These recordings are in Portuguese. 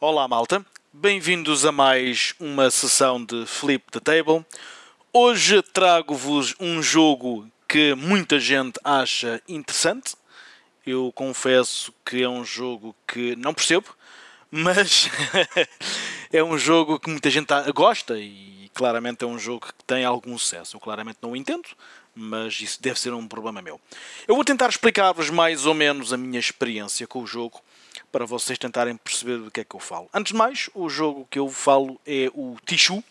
Olá, malta. Bem-vindos a mais uma sessão de Flip the Table. Hoje trago-vos um jogo que muita gente acha interessante. Eu confesso que é um jogo que não percebo, mas é um jogo que muita gente gosta e claramente é um jogo que tem algum sucesso. Eu claramente não o entendo, mas isso deve ser um problema meu. Eu vou tentar explicar-vos mais ou menos a minha experiência com o jogo para vocês tentarem perceber do que é que eu falo. Antes de mais, o jogo que eu falo é o Tichu.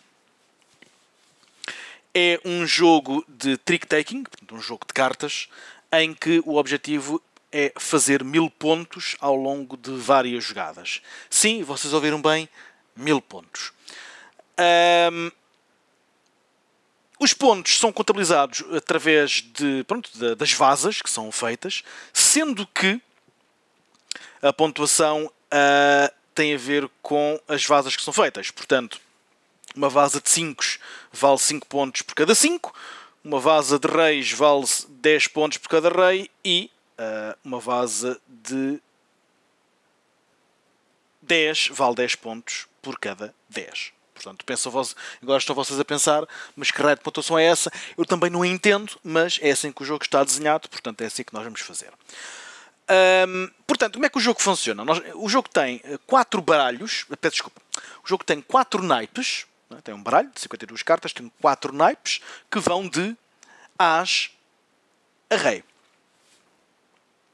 É um jogo de trick-taking, um jogo de cartas, em que o objetivo é fazer mil pontos ao longo de várias jogadas. Sim, vocês ouviram bem, mil pontos. Um, os pontos são contabilizados através de, pronto, das vasas que são feitas, sendo que a pontuação uh, tem a ver com as vasas que são feitas. Portanto, uma vasa de 5 vale 5 pontos por cada 5, uma vasa de reis vale 10 pontos por cada rei e uh, uma vasa de 10 vale 10 pontos por cada 10. Portanto, penso vos, agora estão vocês a pensar, mas que raio de pontuação é essa? Eu também não entendo, mas é assim que o jogo está desenhado, portanto é assim que nós vamos fazer. Um, portanto, como é que o jogo funciona? Nós, o jogo tem eh, quatro baralhos, eh, peço desculpa, o jogo tem quatro naipes, né? tem um baralho de 52 cartas, tem quatro naipes que vão de As a Rei.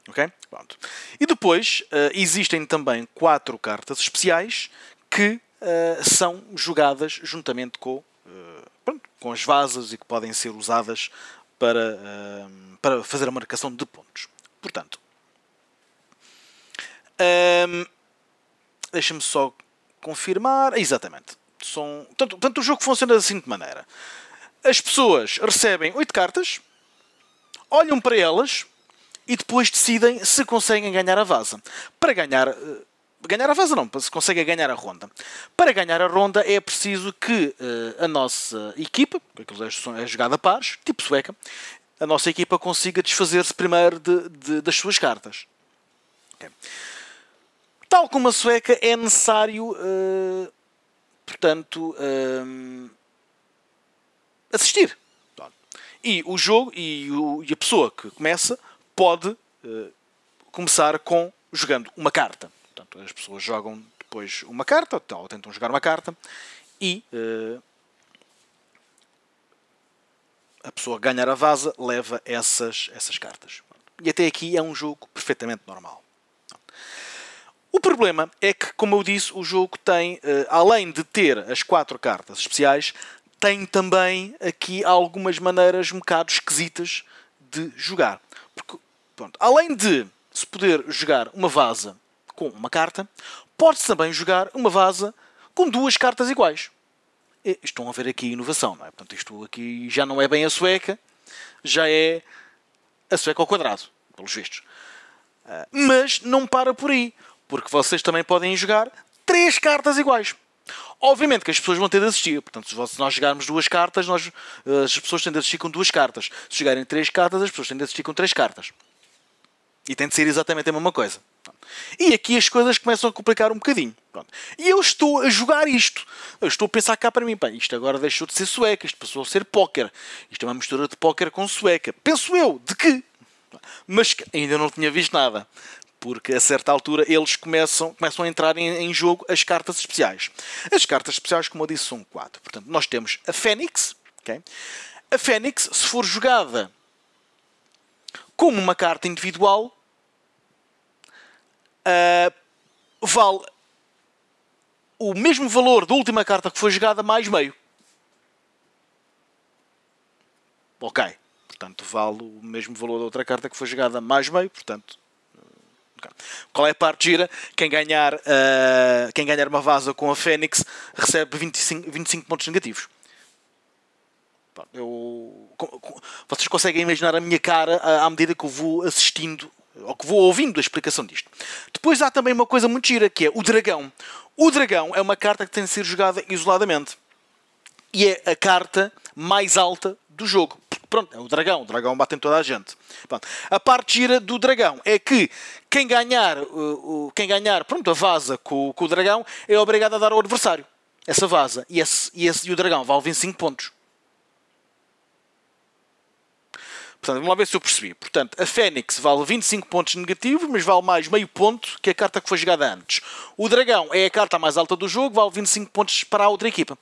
Ok? Pronto. E depois uh, existem também quatro cartas especiais que uh, são jogadas juntamente com, uh, pronto, com as vasas e que podem ser usadas para, para fazer a marcação de pontos. Portanto, um, Deixa-me só confirmar. Exatamente. São, portanto, portanto, o jogo funciona da seguinte maneira: as pessoas recebem 8 cartas, olham para elas e depois decidem se conseguem ganhar a vaza. Para ganhar. Eh, ganhar a vaza não, se conseguem ganhar a ronda. Para ganhar a ronda é preciso que uh, a nossa equipa, aquilo é, é jogada a pares, tipo sueca, a nossa equipa consiga desfazer-se primeiro de, de, das suas cartas. Okay. Tal como a sueca, é necessário, uh, portanto, uh, assistir. E o jogo e, o, e, a pessoa que começa pode uh, começar com jogando uma carta. Portanto, as pessoas jogam depois uma carta, ou tentam jogar uma carta, e a pessoa ganhar a vaza leva essas, essas cartas. E até aqui é um jogo perfeitamente normal. O problema é que, como eu disse, o jogo tem, eh, além de ter as quatro cartas especiais, tem também aqui algumas maneiras um bocado esquisitas de jogar. Porque, pronto, além de se poder jogar uma vaza com uma carta, pode-se também jogar uma vaza com duas cartas iguais. E estão a ver aqui inovação, não é? Portanto, isto aqui já não é bem a sueca, já é a sueca ao quadrado, pelos vistos. Ah, mas não para por aí. Porque vocês também podem jogar três cartas iguais. Obviamente que as pessoas vão ter de assistir. Portanto, se nós jogarmos duas cartas, nós, as pessoas têm de assistir com duas cartas. Se jogarem três cartas, as pessoas têm de assistir com três cartas. E tem de ser exatamente a mesma coisa. E aqui as coisas começam a complicar um bocadinho. E eu estou a jogar isto. Eu estou a pensar cá para mim, pá, isto agora deixou de ser sueca, isto passou a ser póquer. Isto é uma mistura de póquer com sueca. Penso eu, de que? Mas ainda não tinha visto nada porque a certa altura eles começam, começam a entrar em, em, jogo as cartas especiais. As cartas especiais, como eu disse, são quatro. Portanto, nós temos a Fênix. Okay? A Fênix, se for jogada como uma carta individual, uh, vale o mesmo valor da última carta que foi jogada mais meio. Ok. Portanto, vale o mesmo valor da outra carta que foi jogada mais meio. Portanto, qual é a parte gira? Quem ganhar, uh, quem ganhar uma vaza com a Fênix recebe 25, 25 pontos negativos. Eu, vocês conseguem imaginar a minha cara à medida que eu vou assistindo ou que vou ouvindo a explicação disto. Depois há também uma coisa muito gira que é o dragão. O dragão é uma carta que tem de ser jogada isoladamente. E é a carta mais alta do jogo. Pronto, é o dragão. O dragão bate em toda a gente. Pronto. A parte gira do dragão é que quem ganhar, uh, uh, quem ganhar pronto, a vaza com, com, o dragão é obrigado a dar ao adversário essa vaza. E, esse, e, esse, e o dragão vale 25 pontos. Portanto, vamos lá ver se eu percebi. Portanto, a Fênix vale 25 pontos negativos, mas vale mais meio ponto que a carta que foi jogada antes. O Dragão é a carta mais alta do jogo, vale 25 pontos para a outra equipa.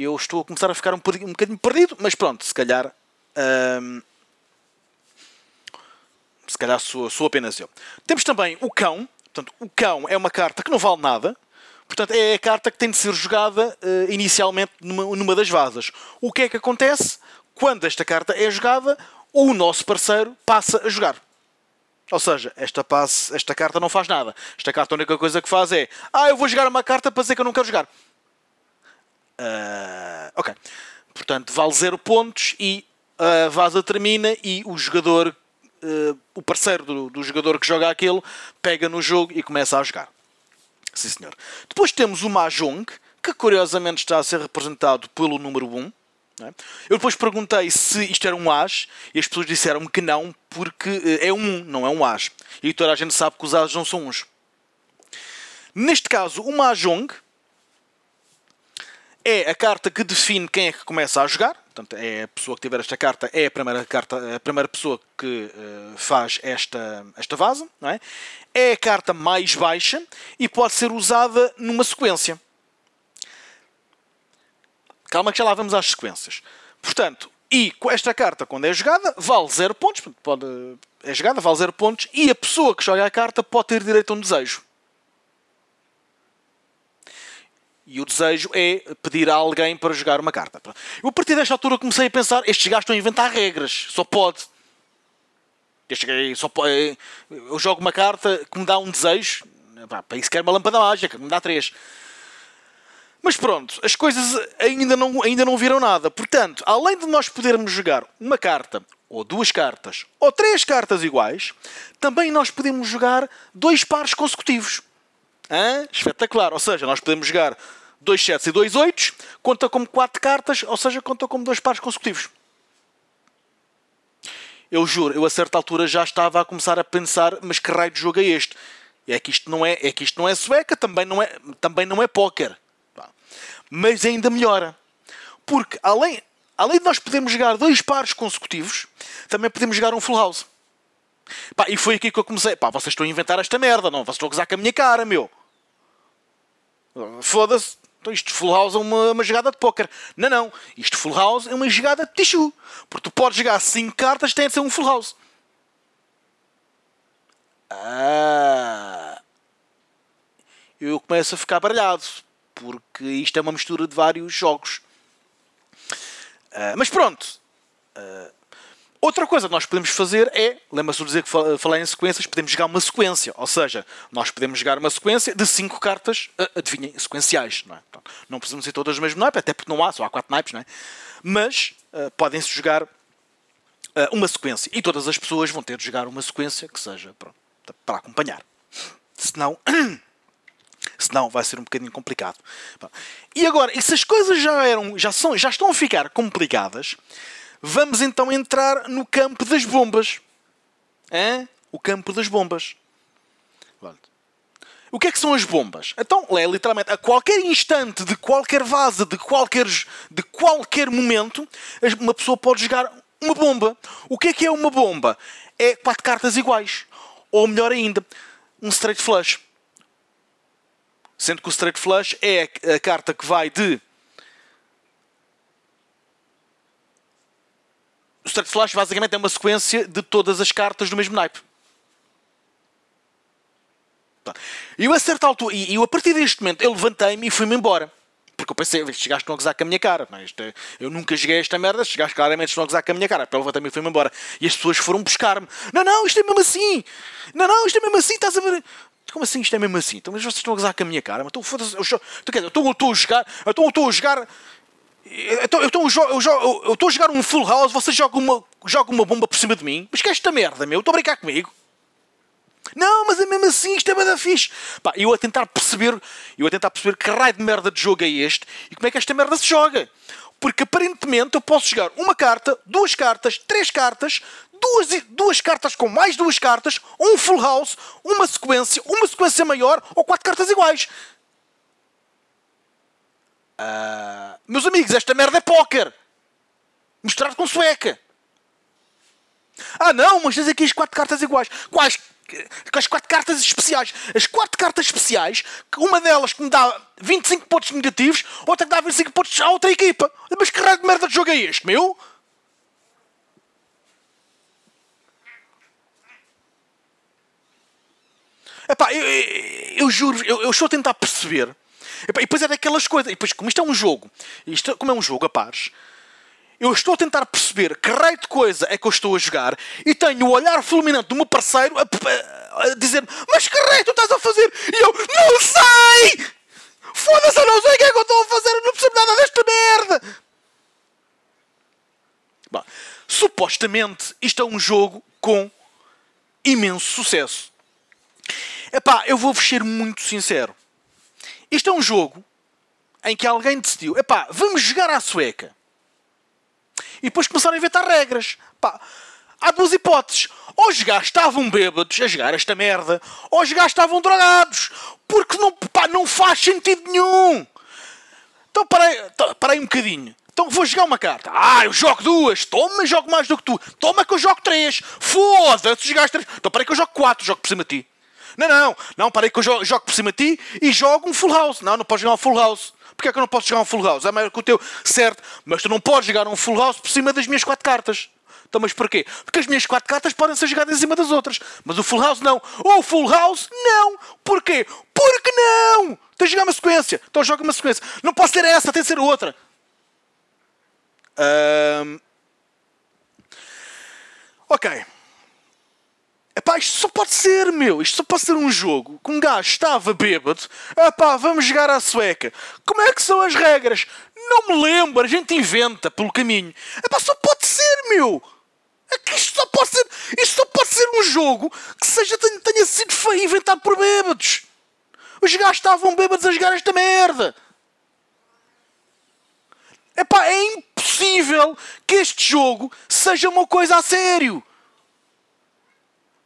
Eu estou a começar a ficar um, um bocadinho perdido, mas pronto, se calhar. Hum, se calhar sou, sou apenas eu. Temos também o Cão. Portanto, o Cão é uma carta que não vale nada. Portanto, é a carta que tem de ser jogada uh, inicialmente numa, numa das vasas. O que é que acontece? quando esta carta é jogada, o nosso parceiro passa a jogar. Ou seja, esta, passe, esta carta não faz nada. Esta carta a única coisa que faz é Ah, eu vou jogar uma carta para dizer que eu não quero jogar. Uh, ok. Portanto, vale 0 pontos e a vaza termina e o jogador, uh, o parceiro do, do, jogador que joga aquele, pega no jogo e começa a jogar. Sim, senhor. Depois temos o Mahjong, que curiosamente está a ser representado pelo número 1. É? Eu depois perguntei se isto era um as e as pessoas disseram-me que não, porque eh, é um, não é um as. E toda a gente sabe que os as não são uns. Neste caso, o Mahjong é a carta que define quem é que começa a jogar. Portanto, é a pessoa que tiver esta carta é a primeira, carta, a primeira pessoa que uh, faz esta, esta vaza. Não é? é a carta mais baixa e pode ser usada numa sequência. Calma que já lá vamos às sequências. Portanto, e esta carta, quando é jogada, vale 0 pontos. Pode, é jogada, vale 0 pontos. E a pessoa que joga a carta pode ter direito a um desejo. E o desejo é pedir a alguém para jogar uma carta. Eu, a partir desta altura, comecei a pensar: estes gajos estão a inventar regras. Só pode. Só pode eu jogo uma carta que me dá um desejo. Para isso quero uma lâmpada mágica, que me dá 3. Mas pronto, as coisas ainda não, ainda não viram nada. Portanto, além de nós podermos jogar uma carta, ou duas cartas, ou três cartas iguais, também nós podemos jogar dois pares consecutivos. Espetacular. Ou seja, nós podemos jogar dois sets e dois oitos, conta como quatro cartas, ou seja, conta como dois pares consecutivos. Eu juro, eu a certa altura já estava a começar a pensar, mas que raio de jogo é este? É que isto não é, é que isto não é sueca, também não é, também não é póquer mas ainda melhora. Porque além, além de nós podermos jogar dois pares consecutivos, também podemos jogar um full house. Pá, e foi aqui que eu comecei. Pá, vocês estão a inventar esta merda, não? Vocês estão a gozar com a minha cara, meu. Foda-se. Então isto full house é uma, uma jogada de póquer. Não, não. Isto full house é uma jogada de tissue. Porque tu podes jogar 5 cartas, tem de ser um full house. Ah. Eu começo a ficar baralhado porque isto é uma mistura de vários jogos. Uh, mas pronto. Uh, outra coisa que nós podemos fazer é, lembra-se de dizer que falei em sequências, podemos jogar uma sequência. Ou seja, nós podemos jogar uma sequência de 5 cartas, uh, adivinhem, sequenciais. Não, é? Portanto, não precisam ser todas do mesmo naipe, até porque não há, só há 4 naipes, não é? Mas podem-se jogar uma sequência. E todas as pessoas vão ter de jogar uma sequência que seja pronto, para acompanhar. Senão. Senão vai ser um bocadinho complicado. E agora, e se as coisas já, eram, já, são, já estão a ficar complicadas, vamos então entrar no campo das bombas. Hã? O campo das bombas. O que é que são as bombas? Então, é literalmente a qualquer instante, de qualquer vaza, de qualquer, de qualquer momento, uma pessoa pode jogar uma bomba. O que é que é uma bomba? É quatro cartas iguais. Ou melhor ainda, um straight flush. Sendo que o straight flush é a carta que vai de. O straight flush basicamente é uma sequência de todas as cartas do mesmo naipe. E eu a certa altura, e eu a partir deste momento, eu levantei-me e fui-me embora. Porque eu pensei, estão a gozar com a minha cara. Não, é? eu nunca joguei esta merda, gajos claramente a gozar com a minha cara. Então eu levantei-me e fui-me embora. E as pessoas foram buscar-me. Não, não, isto é mesmo assim. Não, não, isto é mesmo assim, estás a ver? Como assim? Isto é mesmo assim? Então, mas vocês estão a gozar com a minha cara? Então, foda-se. Eu, eu estou a jogar. Estou a jogar. Então, eu estou a jogar um full house, você joga uma, joga uma bomba por cima de mim. Mas que é esta merda, meu? Estou a brincar comigo? Não, mas é mesmo assim, isto é bada fixe. Pá, eu a tentar perceber, eu a tentar perceber que raio de merda de jogo é este e como é que esta merda se joga. Porque aparentemente eu posso jogar uma carta, duas cartas, três cartas, duas, duas cartas com mais duas cartas, um full house, uma sequência, uma sequência maior ou quatro cartas iguais. Uh, meus amigos, esta merda é póquer. Mostrado com sueca. Ah não, mas tens aqui as quatro cartas iguais. Quais? Com as quatro cartas especiais. As quatro cartas especiais, uma delas que me dá 25 pontos negativos, outra que dá 25 pontos à outra equipa. Mas que raio de merda de jogo é este, meu? Epá, eu, eu, eu juro, eu, eu, estou a tentar perceber. E depois é daquelas coisas. E depois, como isto é um jogo, isto, como é um jogo a pares, eu estou a tentar perceber que raio de coisa é que eu estou a jogar e tenho o olhar fulminante do meu parceiro a, a, a dizer Mas que raio tu estás a fazer? E eu não sei! Foda-se, eu não sei o que é que eu estou a fazer, eu não percebo nada desta merda! Bom, supostamente isto é um jogo com imenso sucesso. Epá, eu vou-vos ser muito sincero. Isto é um jogo em que alguém decidiu, epá, vamos jogar à sueca. E depois começaram a inventar regras. Pá, há duas hipóteses. Ou os gajos estavam bêbados a jogar esta merda, ou os gajos estavam drogados. Porque não, pá, não faz sentido nenhum. Então parei, parei um bocadinho. Então vou jogar uma carta. Ah, eu jogo duas. Toma, jogo mais do que tu. Toma que eu jogo três. Foda-se, jogaste três. Então parei que eu jogo quatro. Jogo por cima de ti. Não, não. Não, parei que eu jogo, jogo por cima de ti e jogo um full house. Não, não podes jogar um full house. Porquê é que eu não posso jogar um full house? É maior que o teu, certo, mas tu não podes jogar um full house por cima das minhas quatro cartas. Então, mas porquê? Porque as minhas quatro cartas podem ser jogadas em cima das outras. Mas o full house não. O full house não. Porquê? Porque não! Tens de jogar uma sequência. Então joga uma sequência. Não pode ser essa, tem de ser outra. Um... Ok. Epá, isto só pode ser, meu. Isto só pode ser um jogo que um gajo estava bêbado. Epá, vamos jogar à sueca. Como é que são as regras? Não me lembro. A gente inventa pelo caminho. Epá, só pode ser, meu. É que isto só pode ser. Isto só pode ser um jogo que seja, tenha sido inventado por bêbados. Os gajos estavam bêbados a jogar esta merda. Epá, é impossível que este jogo seja uma coisa a sério.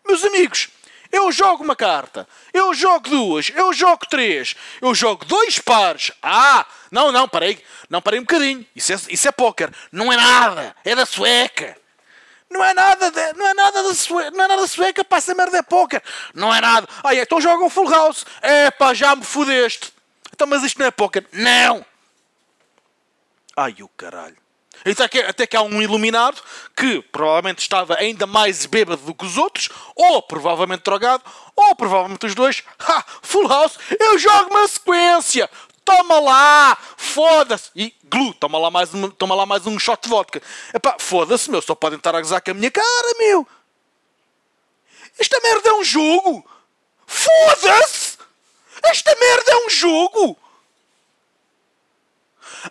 Meus amigos, eu jogo uma carta, eu jogo duas, eu jogo três, eu jogo dois pares. Ah, não, não, parei, não parei um bocadinho. Isso é, isso é póquer. Não é nada, é da sueca. Não é nada, de, não é nada da sueca, não é nada da sueca, pá, essa merda é póquer. Não é nada. Ah, então jogam full house. É pá, já me fudeste. Então, mas isto não é póquer. Não. Ai, o caralho. Que, até que há um iluminado que provavelmente estava ainda mais bêbado do que os outros, ou provavelmente drogado, ou provavelmente os dois. Ha! Full House, eu jogo uma sequência! Toma lá! Foda-se! E glu, toma lá mais um, toma lá mais um shot de vodka. Epá, foda-se, meu, só podem estar a gozar com a minha cara, meu! Esta merda é um jogo! Foda-se! Esta merda é um jogo!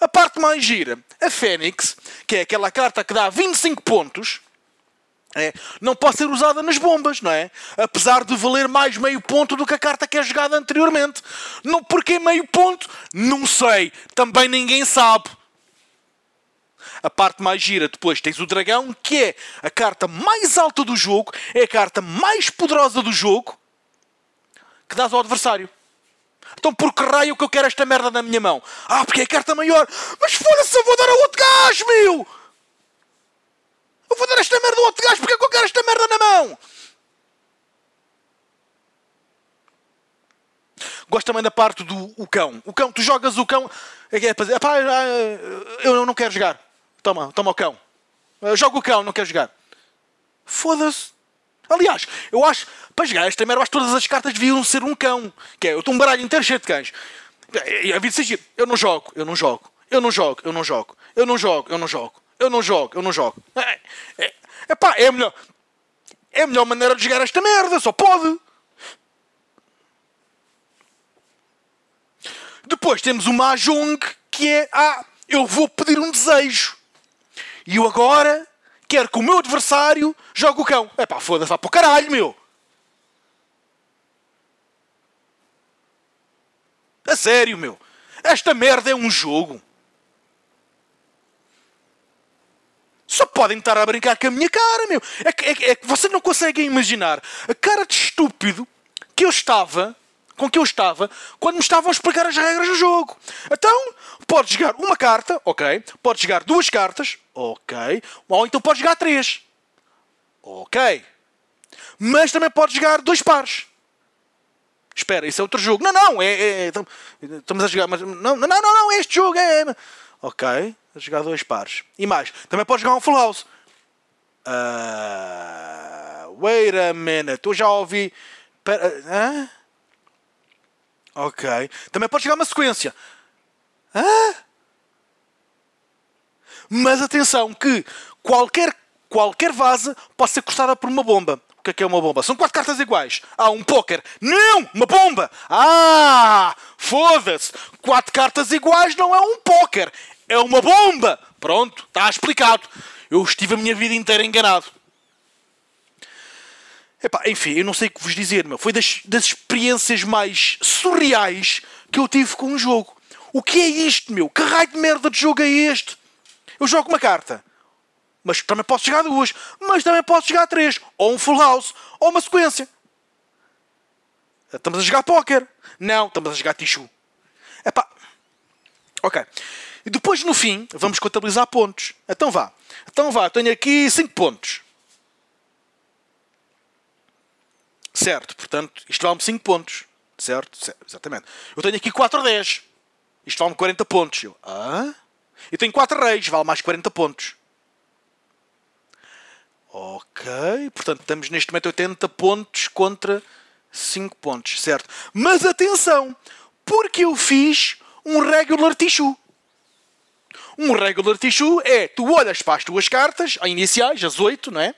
A parte mais gira, a Fênix, que é aquela carta que dá 25 pontos, é, não pode ser usada nas bombas, não é? Apesar de valer mais meio ponto do que a carta que é jogada anteriormente. Não, porquê meio ponto? Não sei. Também ninguém sabe. A parte mais gira depois tens o dragão, que é a carta mais alta do jogo, é a carta mais poderosa do jogo que dás ao adversário. Então por que raio que eu quero esta merda na minha mão? Ah, porque é carta maior. Mas foda-se, eu vou dar a outro gajo, meu! Eu vou dar esta merda a outro gajo porque é que eu quero esta merda na mão? Gosto também da parte do o cão. O cão, tu jogas o cão. É, é para pá, eu não quero jogar. Toma, toma o cão. Jogo o cão, não quero jogar. Foda-se. Aliás, eu acho, para jogar esta merda, acho que todas as cartas deviam ser um cão. Que é, eu estou um baralho inteiro cheio de cães. E a vida se eu não jogo, eu não jogo, eu não jogo, eu não jogo, eu não jogo, eu não jogo, eu não jogo, eu não jogo. É, é, é pá, é a melhor, é a melhor maneira de jogar esta merda, só pode. Depois temos o Mahjong, que é, ah, eu vou pedir um desejo. E eu agora quero que o meu adversário jogue o cão. É pá, foda-se, vá para o caralho, meu. A sério, meu. Esta merda é um jogo. só podem estar a brincar com a minha cara, meu. É que, é, é que vocês não conseguem imaginar a cara de estúpido que eu estava, com que eu estava, quando me estavam a explicar as regras do jogo. Então, podes jogar uma carta, ok. Podes jogar duas cartas, ok. Ou então podes jogar três, ok. Mas também podes jogar dois pares. Espera, isso é outro jogo. Não, não, é. é- é- tam- estamos a jogar. Mas, não, não, não, não, é este jogo. É, é- ok, a jogar dois pares. E mais, também podes jogar um full house. Ah, wait a minute, eu já ouvi. Pera, hã? Ok. Também podes jogar uma sequência. Hã? Mas atenção que qualquer, qualquer vaza pode ser cortada por uma bomba. O que é que é uma bomba? São quatro cartas iguais. Ah, um póquer. Não! Uma bomba! Ah! Foda-se! Quatro cartas iguais não é um póquer. É uma bomba! Pronto, está explicado. Eu estive a minha vida inteira enganado. Epá, enfim, eu não sei o que vos dizer, meu. Foi das, das experiências mais surreais que eu tive com um jogo. O que é isto, meu? Que raio de merda de jogo é este? Eu jogo uma carta, mas também posso jogar duas, mas também posso jogar três, ou um full house, ou uma sequência. Estamos a jogar póquer. Não, estamos a jogar tichu. Epá, ok. E depois, no fim, vamos contabilizar pontos. Então vá. Então vá, tenho aqui 5 pontos. Certo, portanto, isto vale-me 5 pontos. Certo? certo? Exatamente. Eu tenho aqui 4 a 10. Isto vale-me 40 pontos. Eu, ah? Eu tenho 4 reis, vale mais 40 pontos. Ok, portanto, estamos neste momento 80 pontos contra 5 pontos, certo? Mas atenção, porque eu fiz um regular tissue. Um regular tissue é, tu olhas para as tuas cartas, as iniciais, as 8, não é?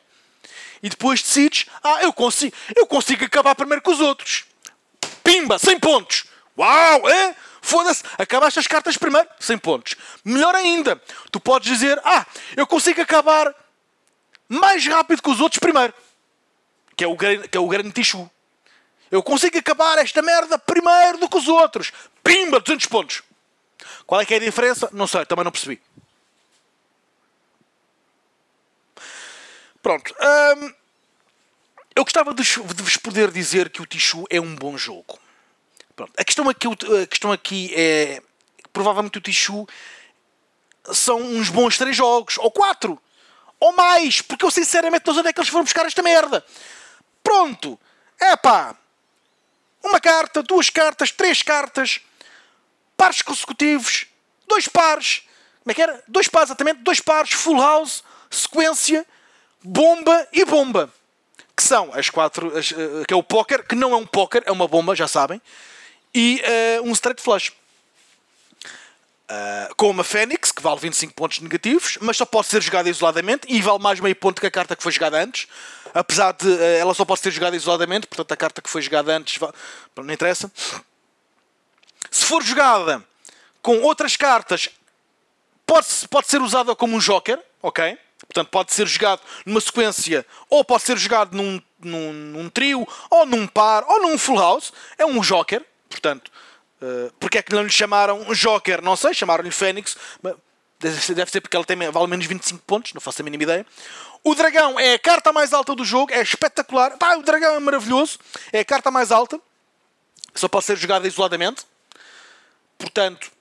E depois decides, ah, eu consigo, eu consigo acabar primeiro que os outros. Pimba, 100 pontos. Uau, é? Foda-se, acabaste as cartas primeiro, 100 pontos. Melhor ainda, tu podes dizer, ah, eu consigo acabar mais rápido que os outros primeiro. Que é o, que é o grande tissue. Eu consigo acabar esta merda primeiro do que os outros. Pimba, 200 pontos. Qual é que é a diferença? Não sei, também não percebi. Pronto. hum, eu gostava de, vos poder dizer que o Tichu é um bom jogo. Pronto. A, questão aqui, a questão aqui é. Provavelmente o Tichu são uns bons três jogos, ou quatro, ou mais, porque eu sinceramente não sei onde é que eles foram buscar esta merda. Pronto. É pá. Uma carta, duas cartas, três cartas, pares consecutivos, dois pares, como é que era? Dois pares, exatamente, dois pares, full house, sequência, bomba e bomba. Que são as quatro, as, eh, que é o póquer, que não é um póquer, é uma bomba, já sabem, e eh, um straight flush. Ah, com uma Fênix, que vale 25 pontos negativos, mas só pode ser jogada isoladamente e vale mais meio ponto que a carta que foi jogada antes. Apesar de eh, ela só pode ser jogada isoladamente, portanto a carta que foi jogada antes va- não interessa. Se for jogada com outras cartas, pode, pode ser usada como um joker, ok? Portanto, pode ser jogado numa sequência, ou pode ser jogado num, num, num trio, ou num par, ou num full house. É um joker, portanto. Uh, porque é que não lhe chamaram Joker? Não sei, chamaram-lhe Fênix. mas Deve ser, deve ser porque ele tem, vale menos 25 pontos, não faço a mínima ideia. O dragão é a carta mais alta do jogo, é espetacular. Pá, o dragão é maravilhoso, é a carta mais alta. Só pode ser jogada isoladamente. Portanto,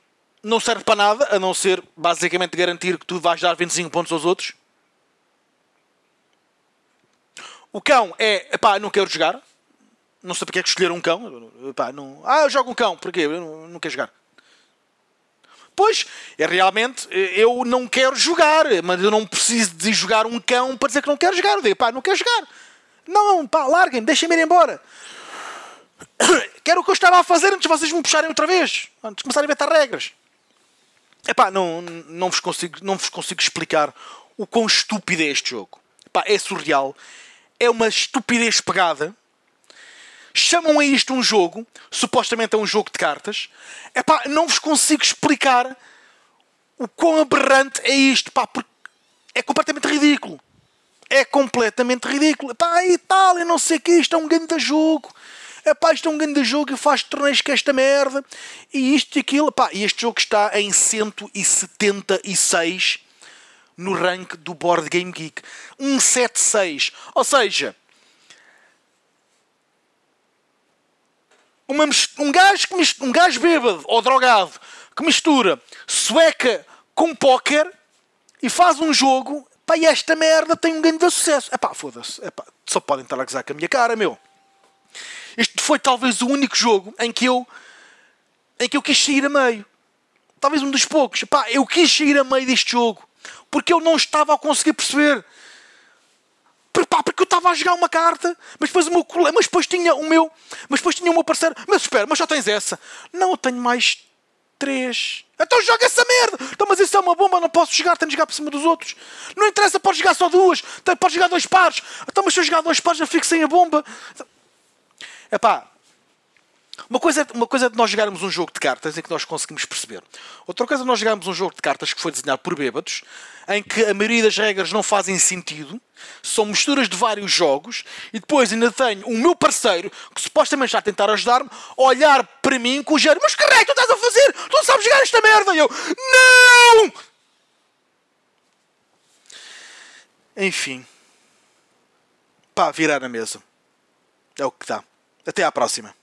não serve para nada, a não ser basicamente garantir que tu vais dar 25 pontos aos outros. O cão é, pá, não quero jogar. Não sei porque é que escolheram um cão. Epá, não... Ah, eu jogo um cão, porquê? Eu não, quero jogar. Pois, é realmente, eu não quero jogar, mas eu não preciso de jogar um cão para dizer que não quero jogar. Eu pá, não quero jogar. Não, pá, larguem-me, deixem-me ir embora. Quero o que eu estava a fazer antes de vocês me puxarem outra vez. Antes de começarem a inventar regras. Epá, não, não, vos consigo, não vos consigo explicar o quão estúpido é este jogo. Epá, é surreal. É uma estupidez pegada. Chamam a isto um jogo. Supostamente é um jogo de cartas. Epá, não vos consigo explicar o quão aberrante é isto. Pá, porque é completamente ridículo. É completamente ridículo. Pá, e tal, eu não sei o que. Isto é um grande jogo. Epá, isto é um grande jogo e faz torneios com esta merda. E isto e aquilo. Pá, e este jogo está em 176 no rank do Board Game Geek. 176. Ou seja, uma, um, gajo que mistura, um gajo bêbado ou drogado que mistura sueca com póquer e faz um jogo, pá, e esta merda tem um grande sucesso. É pá, foda-se, só podem estar a gozar com a minha cara, meu. Este foi talvez o único jogo em que eu em que eu quis sair a meio. Talvez um dos poucos. Pá, eu quis sair a meio deste jogo porque eu não estava a conseguir perceber. Porque eu estava a jogar uma carta, mas depois o meu mas depois tinha o meu, mas depois tinha o meu parceiro. Mas espera, mas só tens essa? Não, eu tenho mais três. Então joga essa merda! Então, mas isso é uma bomba, não posso jogar, tenho de jogar por cima dos outros. Não interessa, pode jogar só duas, pode jogar dois pares. Então, mas se eu jogar dois pares, já fico sem a bomba. É pá, uma coisa, uma coisa é de nós jogarmos um jogo de cartas em que nós conseguimos perceber. Outra coisa é nós jogarmos um jogo de cartas que foi desenhado por bêbados, em que a maioria das regras não fazem sentido, são misturas de vários jogos, e depois ainda tenho o meu parceiro, que supostamente está a tentar ajudar-me, olhar para mim com o género: Mas que raio tu estás a fazer? Tu não sabes jogar esta merda! E eu: Não! Enfim. Pá, virar a mesa. É o que dá. Até à próxima.